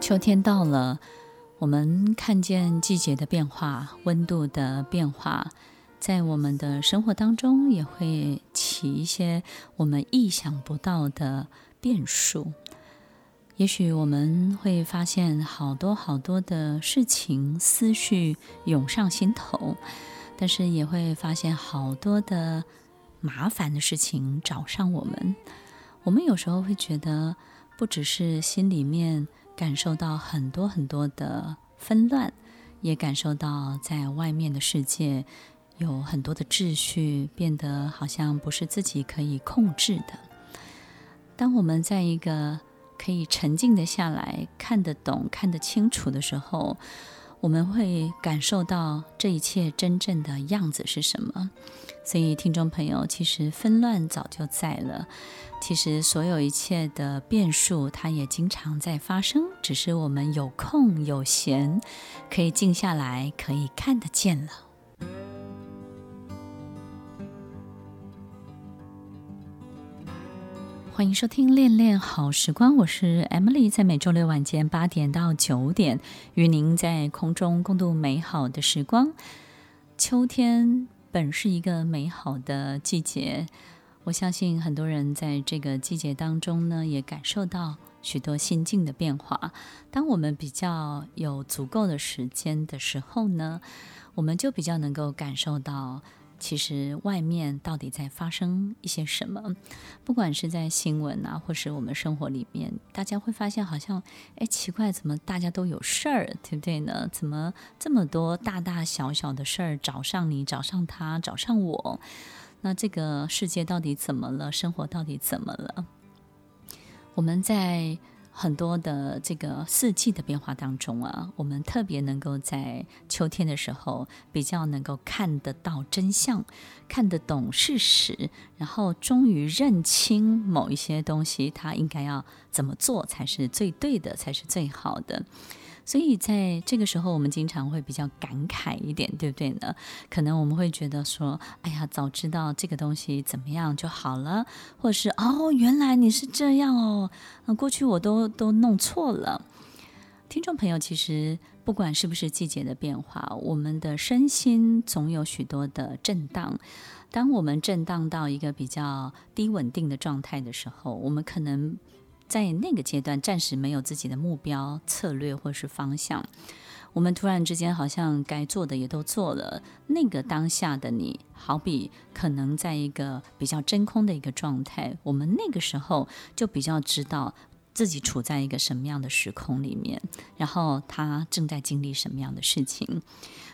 秋天到了，我们看见季节的变化，温度的变化，在我们的生活当中也会起一些我们意想不到的变数。也许我们会发现好多好多的事情，思绪涌上心头。但是也会发现好多的麻烦的事情找上我们。我们有时候会觉得，不只是心里面感受到很多很多的纷乱，也感受到在外面的世界有很多的秩序变得好像不是自己可以控制的。当我们在一个可以沉静的下来，看得懂、看得清楚的时候，我们会感受到这一切真正的样子是什么，所以听众朋友，其实纷乱早就在了，其实所有一切的变数，它也经常在发生，只是我们有空有闲，可以静下来，可以看得见了。欢迎收听《恋恋好时光》，我是 Emily，在每周六晚间八点到九点，与您在空中共度美好的时光。秋天本是一个美好的季节，我相信很多人在这个季节当中呢，也感受到许多心境的变化。当我们比较有足够的时间的时候呢，我们就比较能够感受到。其实外面到底在发生一些什么？不管是在新闻啊，或是我们生活里面，大家会发现好像，哎，奇怪，怎么大家都有事儿，对不对呢？怎么这么多大大小小的事儿找上你，找上他，找上我？那这个世界到底怎么了？生活到底怎么了？我们在。很多的这个四季的变化当中啊，我们特别能够在秋天的时候比较能够看得到真相，看得懂事实，然后终于认清某一些东西，它应该要怎么做才是最对的，才是最好的。所以在这个时候，我们经常会比较感慨一点，对不对呢？可能我们会觉得说：“哎呀，早知道这个东西怎么样就好了。”或者是“哦，原来你是这样哦，那过去我都都弄错了。”听众朋友，其实不管是不是季节的变化，我们的身心总有许多的震荡。当我们震荡到一个比较低稳定的状态的时候，我们可能。在那个阶段，暂时没有自己的目标、策略或是方向。我们突然之间好像该做的也都做了。那个当下的你，好比可能在一个比较真空的一个状态。我们那个时候就比较知道自己处在一个什么样的时空里面，然后他正在经历什么样的事情，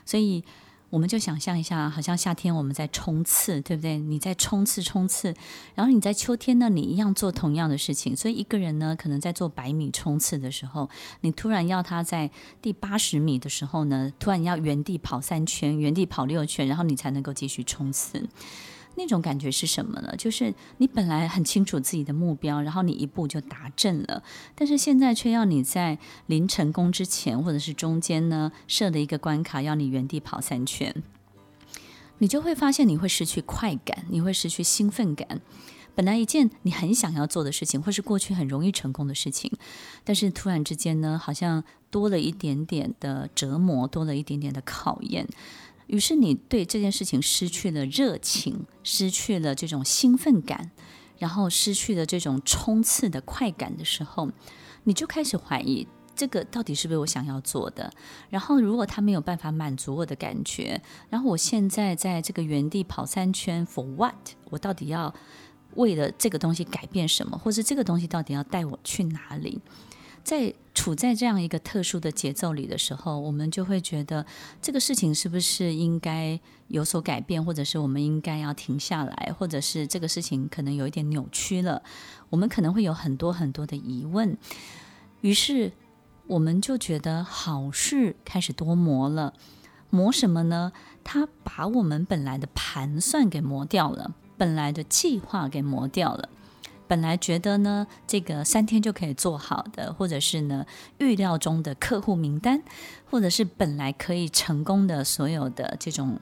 所以。我们就想象一下，好像夏天我们在冲刺，对不对？你在冲刺冲刺，然后你在秋天呢，你一样做同样的事情。所以一个人呢，可能在做百米冲刺的时候，你突然要他在第八十米的时候呢，突然要原地跑三圈，原地跑六圈，然后你才能够继续冲刺。那种感觉是什么呢？就是你本来很清楚自己的目标，然后你一步就达阵了，但是现在却要你在临成功之前，或者是中间呢，设了一个关卡，要你原地跑三圈，你就会发现你会失去快感，你会失去兴奋感。本来一件你很想要做的事情，或是过去很容易成功的事情，但是突然之间呢，好像多了一点点的折磨，多了一点点的考验。于是你对这件事情失去了热情，失去了这种兴奋感，然后失去了这种冲刺的快感的时候，你就开始怀疑这个到底是不是我想要做的。然后如果他没有办法满足我的感觉，然后我现在在这个原地跑三圈，for what？我到底要为了这个东西改变什么，或是这个东西到底要带我去哪里？在处在这样一个特殊的节奏里的时候，我们就会觉得这个事情是不是应该有所改变，或者是我们应该要停下来，或者是这个事情可能有一点扭曲了，我们可能会有很多很多的疑问。于是我们就觉得好事开始多磨了。磨什么呢？他把我们本来的盘算给磨掉了，本来的计划给磨掉了。本来觉得呢，这个三天就可以做好的，或者是呢预料中的客户名单，或者是本来可以成功的所有的这种，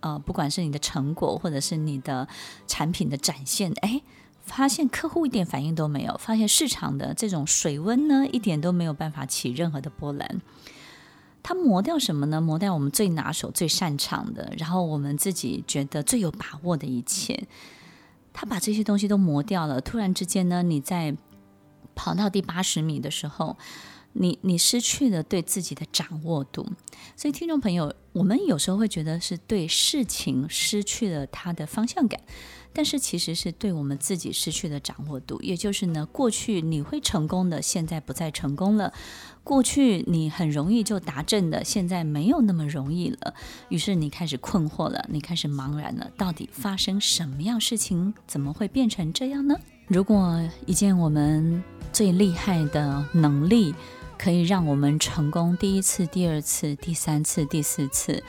呃，不管是你的成果，或者是你的产品的展现，哎，发现客户一点反应都没有，发现市场的这种水温呢，一点都没有办法起任何的波澜。它磨掉什么呢？磨掉我们最拿手、最擅长的，然后我们自己觉得最有把握的一切。他把这些东西都磨掉了。突然之间呢，你在跑到第八十米的时候，你你失去了对自己的掌握度。所以，听众朋友，我们有时候会觉得是对事情失去了它的方向感，但是其实是对我们自己失去了掌握度。也就是呢，过去你会成功的，现在不再成功了。过去你很容易就达阵的，现在没有那么容易了。于是你开始困惑了，你开始茫然了。到底发生什么样事情？怎么会变成这样呢？如果一件我们最厉害的能力可以让我们成功第一次、第二次、第三次、第四次，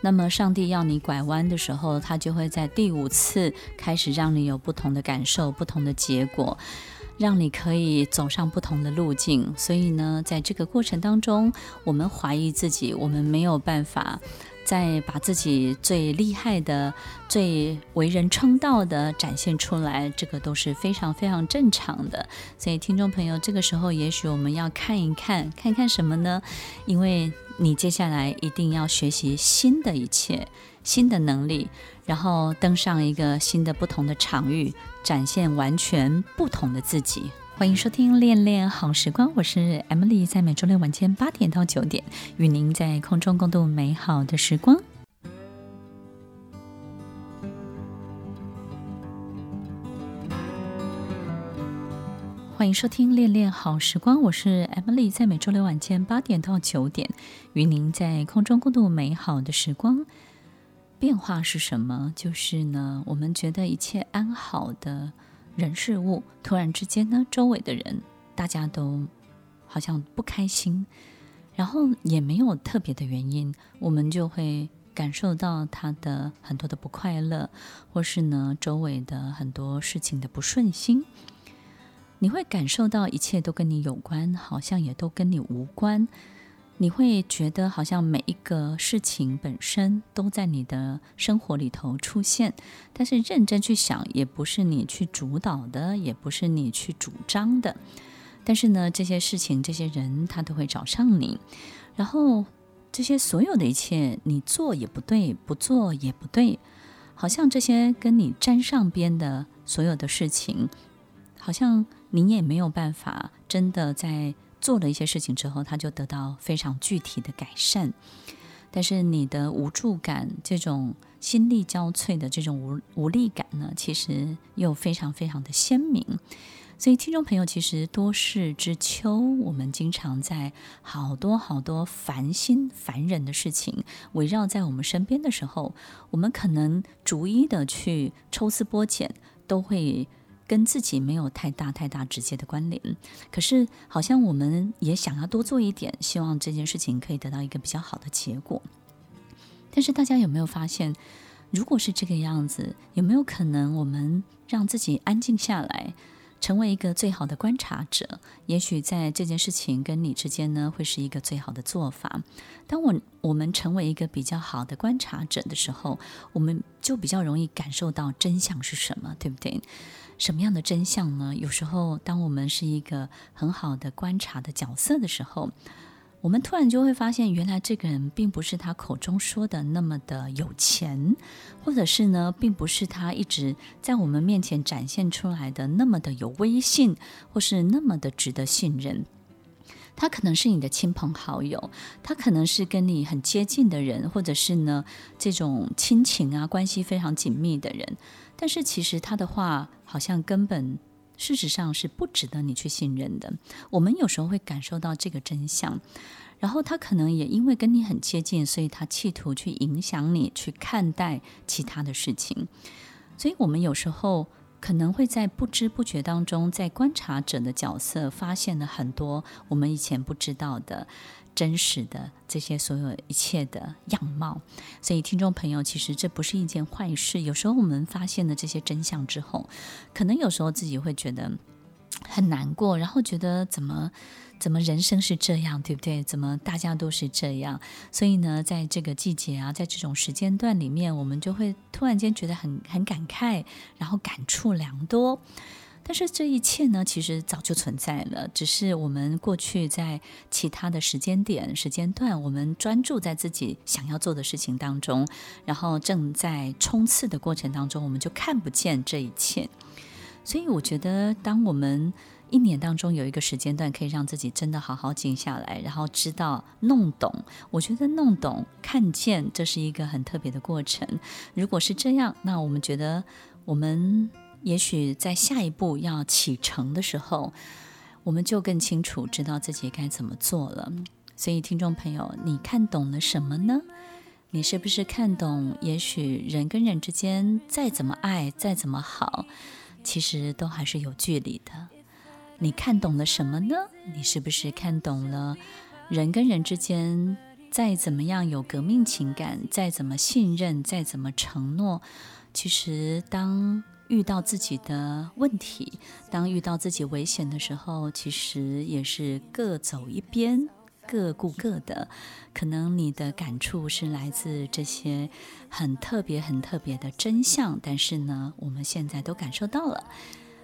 那么上帝要你拐弯的时候，他就会在第五次开始让你有不同的感受、不同的结果。让你可以走上不同的路径，所以呢，在这个过程当中，我们怀疑自己，我们没有办法再把自己最厉害的、最为人称道的展现出来，这个都是非常非常正常的。所以，听众朋友，这个时候也许我们要看一看，看看什么呢？因为你接下来一定要学习新的一切。新的能力，然后登上一个新的、不同的场域，展现完全不同的自己。欢迎收听《恋恋好时光》，我是 Emily，在每周六晚间八点到九点，与您在空中共度美好的时光。欢迎收听《恋恋好时光》，我是 Emily，在每周六晚间八点到九点，与您在空中共度美好的时光。变化是什么？就是呢，我们觉得一切安好的人事物，突然之间呢，周围的人大家都好像不开心，然后也没有特别的原因，我们就会感受到他的很多的不快乐，或是呢，周围的很多事情的不顺心。你会感受到一切都跟你有关，好像也都跟你无关。你会觉得好像每一个事情本身都在你的生活里头出现，但是认真去想，也不是你去主导的，也不是你去主张的。但是呢，这些事情、这些人，他都会找上你。然后这些所有的一切，你做也不对，不做也不对，好像这些跟你沾上边的所有的事情，好像你也没有办法真的在。做了一些事情之后，他就得到非常具体的改善。但是你的无助感，这种心力交瘁的这种无无力感呢，其实又非常非常的鲜明。所以，听众朋友，其实多事之秋，我们经常在好多好多烦心烦人的事情围绕在我们身边的时候，我们可能逐一的去抽丝剥茧，都会。跟自己没有太大太大直接的关联，可是好像我们也想要多做一点，希望这件事情可以得到一个比较好的结果。但是大家有没有发现，如果是这个样子，有没有可能我们让自己安静下来？成为一个最好的观察者，也许在这件事情跟你之间呢，会是一个最好的做法。当我我们成为一个比较好的观察者的时候，我们就比较容易感受到真相是什么，对不对？什么样的真相呢？有时候，当我们是一个很好的观察的角色的时候，我们突然就会发现，原来这个人并不是他口中说的那么的有钱，或者是呢，并不是他一直在我们面前展现出来的那么的有威信，或是那么的值得信任。他可能是你的亲朋好友，他可能是跟你很接近的人，或者是呢，这种亲情啊，关系非常紧密的人。但是其实他的话，好像根本。事实上是不值得你去信任的。我们有时候会感受到这个真相，然后他可能也因为跟你很接近，所以他企图去影响你去看待其他的事情。所以，我们有时候可能会在不知不觉当中，在观察者的角色，发现了很多我们以前不知道的真实的这些所有一切的样貌。所以，听众朋友，其实这不是一件坏事。有时候我们发现了这些真相之后，可能有时候自己会觉得很难过，然后觉得怎么。怎么人生是这样，对不对？怎么大家都是这样？所以呢，在这个季节啊，在这种时间段里面，我们就会突然间觉得很很感慨，然后感触良多。但是这一切呢，其实早就存在了，只是我们过去在其他的时间点、时间段，我们专注在自己想要做的事情当中，然后正在冲刺的过程当中，我们就看不见这一切。所以我觉得，当我们一年当中有一个时间段，可以让自己真的好好静下来，然后知道弄懂。我觉得弄懂、看见，这是一个很特别的过程。如果是这样，那我们觉得，我们也许在下一步要启程的时候，我们就更清楚知道自己该怎么做了。所以，听众朋友，你看懂了什么呢？你是不是看懂？也许人跟人之间再怎么爱，再怎么好，其实都还是有距离的。你看懂了什么呢？你是不是看懂了人跟人之间再怎么样有革命情感，再怎么信任，再怎么承诺，其实当遇到自己的问题，当遇到自己危险的时候，其实也是各走一边，各顾各的。可能你的感触是来自这些很特别、很特别的真相，但是呢，我们现在都感受到了。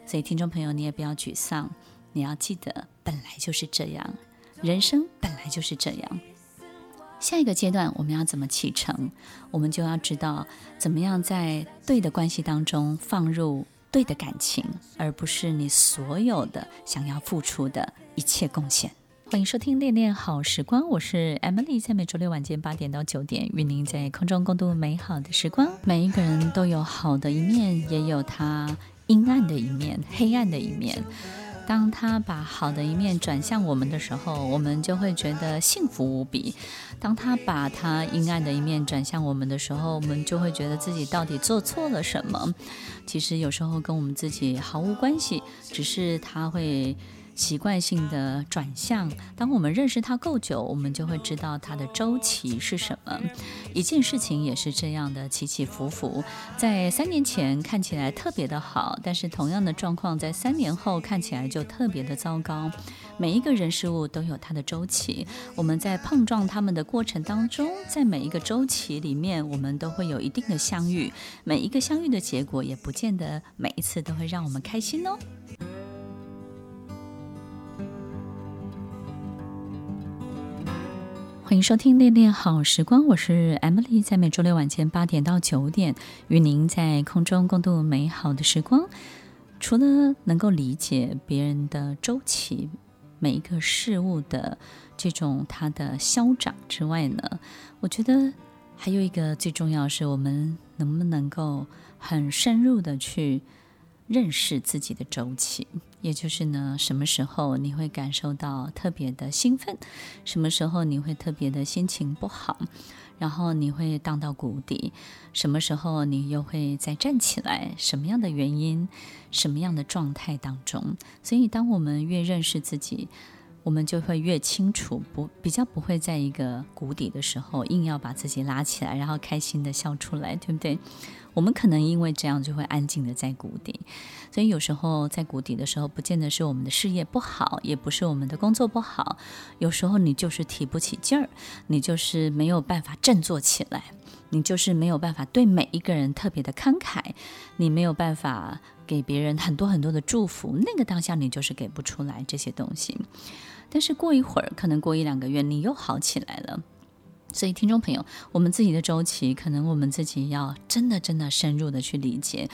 所以，听众朋友，你也不要沮丧，你要记得，本来就是这样，人生本来就是这样。下一个阶段，我们要怎么启程？我们就要知道，怎么样在对的关系当中放入对的感情，而不是你所有的想要付出的一切贡献。欢迎收听《恋恋好时光》，我是 Emily，在每周六晚间八点到九点，与您在空中共度美好的时光。每一个人都有好的一面，也有他。阴暗的一面，黑暗的一面。当他把好的一面转向我们的时候，我们就会觉得幸福无比；当他把他阴暗的一面转向我们的时候，我们就会觉得自己到底做错了什么。其实有时候跟我们自己毫无关系，只是他会。习惯性的转向，当我们认识它够久，我们就会知道它的周期是什么。一件事情也是这样的起起伏伏，在三年前看起来特别的好，但是同样的状况在三年后看起来就特别的糟糕。每一个人事物都有它的周期，我们在碰撞他们的过程当中，在每一个周期里面，我们都会有一定的相遇。每一个相遇的结果，也不见得每一次都会让我们开心哦。欢迎收听《恋恋好时光》，我是 Emily，在每周六晚间八点到九点，与您在空中共度美好的时光。除了能够理解别人的周期，每一个事物的这种它的消长之外呢，我觉得还有一个最重要是，我们能不能够很深入的去认识自己的周期。也就是呢，什么时候你会感受到特别的兴奋？什么时候你会特别的心情不好？然后你会荡到谷底？什么时候你又会再站起来？什么样的原因？什么样的状态当中？所以，当我们越认识自己，我们就会越清楚，不比较不会在一个谷底的时候硬要把自己拉起来，然后开心的笑出来，对不对？我们可能因为这样就会安静的在谷底，所以有时候在谷底的时候，不见得是我们的事业不好，也不是我们的工作不好，有时候你就是提不起劲儿，你就是没有办法振作起来，你就是没有办法对每一个人特别的慷慨，你没有办法给别人很多很多的祝福，那个当下你就是给不出来这些东西，但是过一会儿，可能过一两个月，你又好起来了。所以，听众朋友，我们自己的周期，可能我们自己要真的、真的深入的去理解。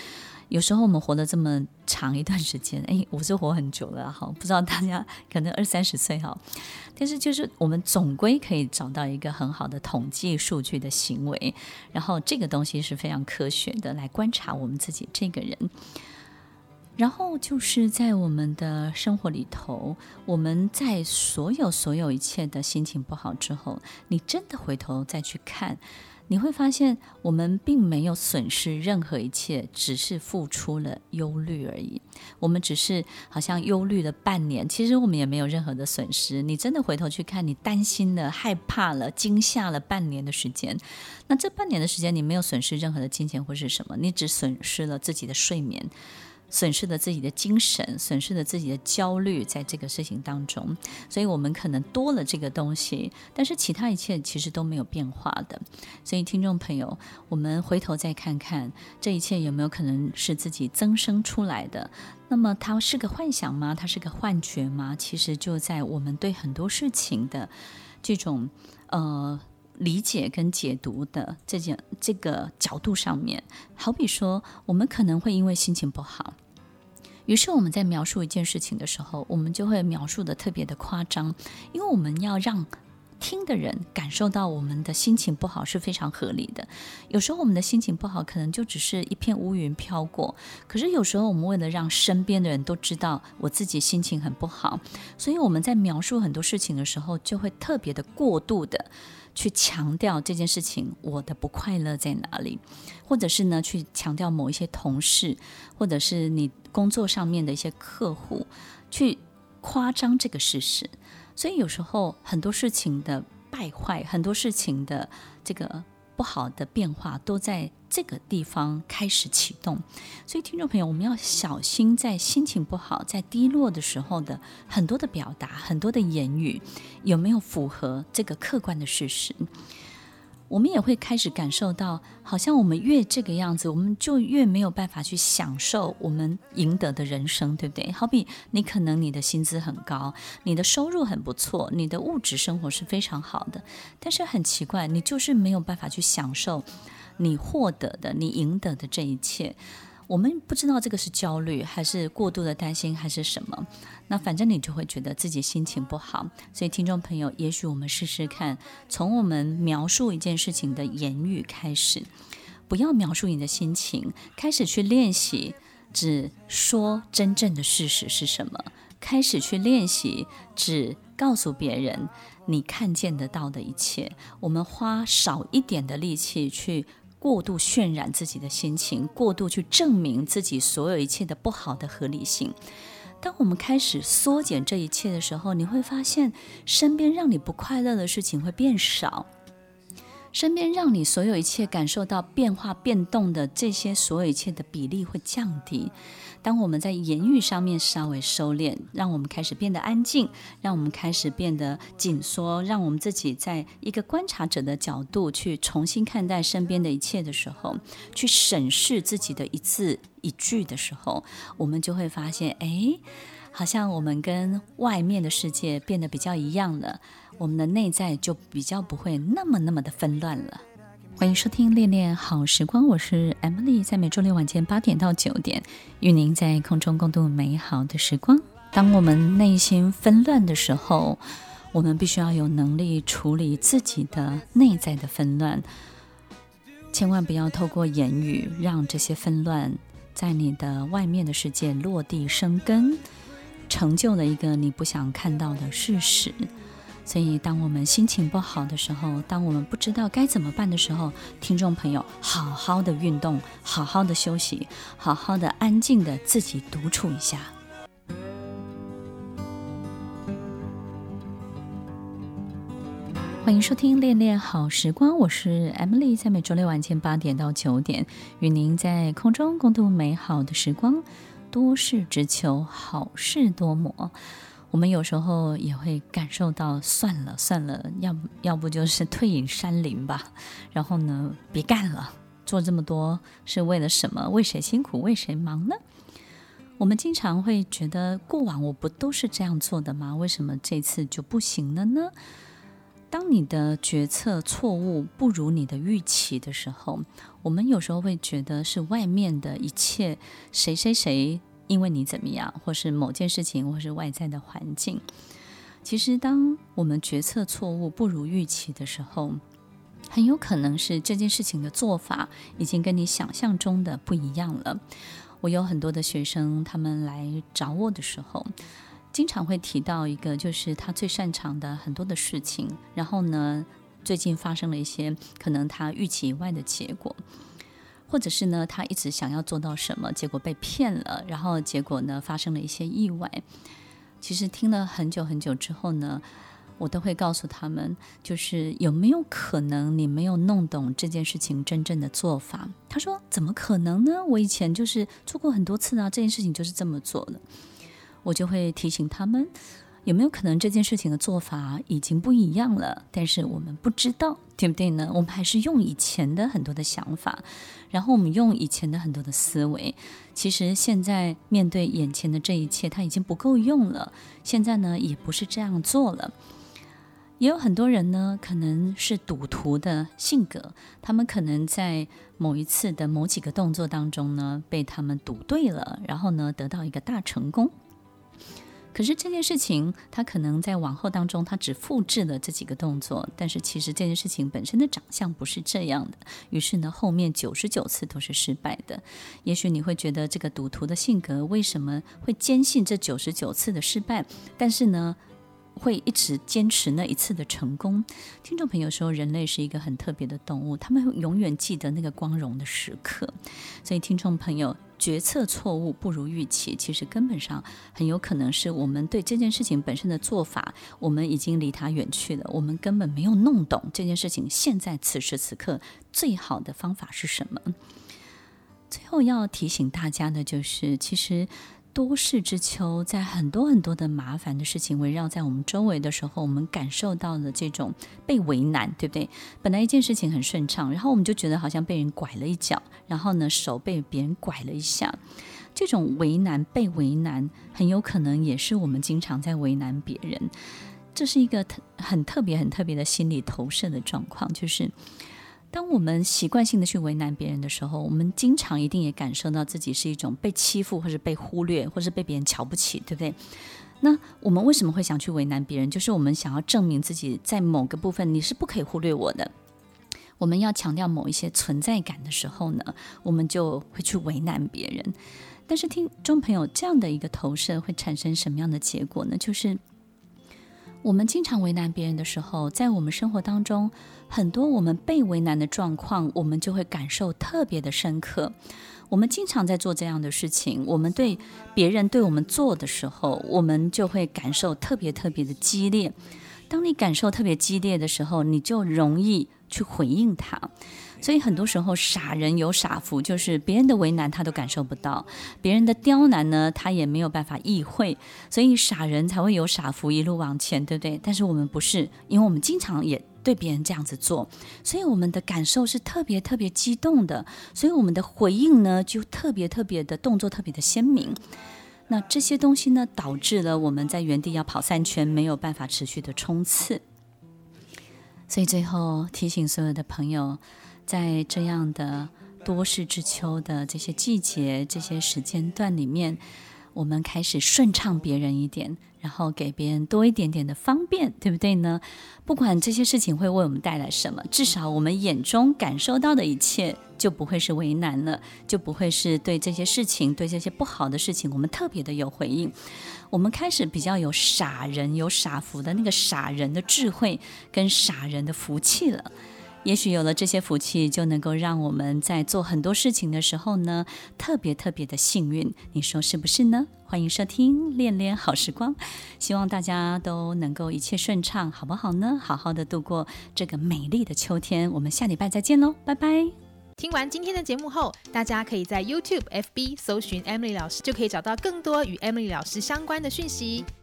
有时候我们活了这么长一段时间，哎，我是活很久了，哈，不知道大家可能二三十岁，哈，但是就是我们总归可以找到一个很好的统计数据的行为，然后这个东西是非常科学的来观察我们自己这个人。然后就是在我们的生活里头，我们在所有所有一切的心情不好之后，你真的回头再去看，你会发现，我们并没有损失任何一切，只是付出了忧虑而已。我们只是好像忧虑了半年，其实我们也没有任何的损失。你真的回头去看，你担心了、害怕了、惊吓了半年的时间，那这半年的时间，你没有损失任何的金钱或是什么，你只损失了自己的睡眠。损失了自己的精神，损失了自己的焦虑，在这个事情当中，所以我们可能多了这个东西，但是其他一切其实都没有变化的。所以，听众朋友，我们回头再看看，这一切有没有可能是自己增生出来的？那么，它是个幻想吗？它是个幻觉吗？其实就在我们对很多事情的这种呃理解跟解读的这件这个角度上面。好比说，我们可能会因为心情不好。于是我们在描述一件事情的时候，我们就会描述的特别的夸张，因为我们要让听的人感受到我们的心情不好是非常合理的。有时候我们的心情不好，可能就只是一片乌云飘过。可是有时候我们为了让身边的人都知道我自己心情很不好，所以我们在描述很多事情的时候，就会特别的过度的。去强调这件事情，我的不快乐在哪里，或者是呢，去强调某一些同事，或者是你工作上面的一些客户，去夸张这个事实。所以有时候很多事情的败坏，很多事情的这个。不好的变化都在这个地方开始启动，所以听众朋友，我们要小心，在心情不好、在低落的时候的很多的表达、很多的言语，有没有符合这个客观的事实？我们也会开始感受到，好像我们越这个样子，我们就越没有办法去享受我们赢得的人生，对不对？好比你可能你的薪资很高，你的收入很不错，你的物质生活是非常好的，但是很奇怪，你就是没有办法去享受你获得的、你赢得的这一切。我们不知道这个是焦虑，还是过度的担心，还是什么？那反正你就会觉得自己心情不好。所以，听众朋友，也许我们试试看，从我们描述一件事情的言语开始，不要描述你的心情，开始去练习，只说真正的事实是什么。开始去练习，只告诉别人你看见得到的一切。我们花少一点的力气去。过度渲染自己的心情，过度去证明自己所有一切的不好的合理性。当我们开始缩减这一切的时候，你会发现身边让你不快乐的事情会变少。身边让你所有一切感受到变化变动的这些所有一切的比例会降低。当我们在言语上面稍微收敛，让我们开始变得安静，让我们开始变得紧缩，让我们自己在一个观察者的角度去重新看待身边的一切的时候，去审视自己的一字一句的时候，我们就会发现，哎，好像我们跟外面的世界变得比较一样了。我们的内在就比较不会那么那么的纷乱了。欢迎收听《恋恋好时光》，我是 Emily，在每周六晚间八点到九点，与您在空中共度美好的时光。当我们内心纷乱的时候，我们必须要有能力处理自己的内在的纷乱，千万不要透过言语让这些纷乱在你的外面的世界落地生根，成就了一个你不想看到的事实。所以，当我们心情不好的时候，当我们不知道该怎么办的时候，听众朋友，好好的运动，好好的休息，好好的安静的自己独处一下。欢迎收听《恋恋好时光》，我是 Emily，在每周六晚间八点到九点，与您在空中共度美好的时光。多事只求好事多磨。我们有时候也会感受到，算了算了，要不要不就是退隐山林吧。然后呢，别干了，做这么多是为了什么？为谁辛苦？为谁忙呢？我们经常会觉得，过往我不都是这样做的吗？为什么这次就不行了呢？当你的决策错误不如你的预期的时候，我们有时候会觉得是外面的一切，谁谁谁。因为你怎么样，或是某件事情，或是外在的环境，其实当我们决策错误不如预期的时候，很有可能是这件事情的做法已经跟你想象中的不一样了。我有很多的学生，他们来找我的时候，经常会提到一个，就是他最擅长的很多的事情，然后呢，最近发生了一些可能他预期以外的结果，或者是呢，他一直想要做到什么，结果被骗了，然后结果呢，发生了一些意外。其实听了很久很久之后呢，我都会告诉他们，就是有没有可能你没有弄懂这件事情真正的做法？他说：“怎么可能呢？我以前就是做过很多次啊，这件事情就是这么做的。”我就会提醒他们，有没有可能这件事情的做法已经不一样了，但是我们不知道，对不对呢？我们还是用以前的很多的想法，然后我们用以前的很多的思维。其实现在面对眼前的这一切，它已经不够用了。现在呢，也不是这样做了。也有很多人呢，可能是赌徒的性格，他们可能在某一次的某几个动作当中呢，被他们赌对了，然后呢，得到一个大成功。可是这件事情，他可能在往后当中，他只复制了这几个动作，但是其实这件事情本身的长相不是这样的。于是呢，后面九十九次都是失败的。也许你会觉得这个赌徒的性格为什么会坚信这九十九次的失败？但是呢，会一直坚持那一次的成功。听众朋友说，人类是一个很特别的动物，他们永远记得那个光荣的时刻。所以，听众朋友，决策错误不如预期，其实根本上很有可能是我们对这件事情本身的做法，我们已经离它远去了，我们根本没有弄懂这件事情现在此时此刻最好的方法是什么。最后要提醒大家的就是，其实。多事之秋，在很多很多的麻烦的事情围绕在我们周围的时候，我们感受到了这种被为难，对不对？本来一件事情很顺畅，然后我们就觉得好像被人拐了一脚，然后呢，手被别人拐了一下。这种为难、被为难，很有可能也是我们经常在为难别人。这是一个特很特别、很特别的心理投射的状况，就是。当我们习惯性的去为难别人的时候，我们经常一定也感受到自己是一种被欺负，或是被忽略，或是被别人瞧不起，对不对？那我们为什么会想去为难别人？就是我们想要证明自己在某个部分你是不可以忽略我的。我们要强调某一些存在感的时候呢，我们就会去为难别人。但是听众朋友，这样的一个投射会产生什么样的结果呢？就是。我们经常为难别人的时候，在我们生活当中，很多我们被为难的状况，我们就会感受特别的深刻。我们经常在做这样的事情，我们对别人对我们做的时候，我们就会感受特别特别的激烈。当你感受特别激烈的时候，你就容易去回应他。所以很多时候，傻人有傻福，就是别人的为难他都感受不到，别人的刁难呢，他也没有办法意会，所以傻人才会有傻福一路往前，对不对？但是我们不是，因为我们经常也对别人这样子做，所以我们的感受是特别特别激动的，所以我们的回应呢，就特别特别的动作特别的鲜明。那这些东西呢，导致了我们在原地要跑三圈，没有办法持续的冲刺。所以最后提醒所有的朋友。在这样的多事之秋的这些季节、这些时间段里面，我们开始顺畅别人一点，然后给别人多一点点的方便，对不对呢？不管这些事情会为我们带来什么，至少我们眼中感受到的一切就不会是为难了，就不会是对这些事情、对这些不好的事情，我们特别的有回应。我们开始比较有傻人、有傻福的那个傻人的智慧跟傻人的福气了。也许有了这些福气，就能够让我们在做很多事情的时候呢，特别特别的幸运。你说是不是呢？欢迎收听《恋恋好时光》，希望大家都能够一切顺畅，好不好呢？好好的度过这个美丽的秋天。我们下礼拜再见喽，拜拜。听完今天的节目后，大家可以在 YouTube、FB 搜寻 Emily 老师，就可以找到更多与 Emily 老师相关的讯息。